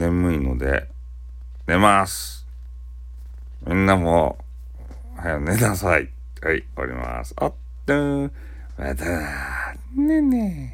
眠いので、寝ます。みんなも、早寝なさい。はい、終わります。あっとー、また、ねね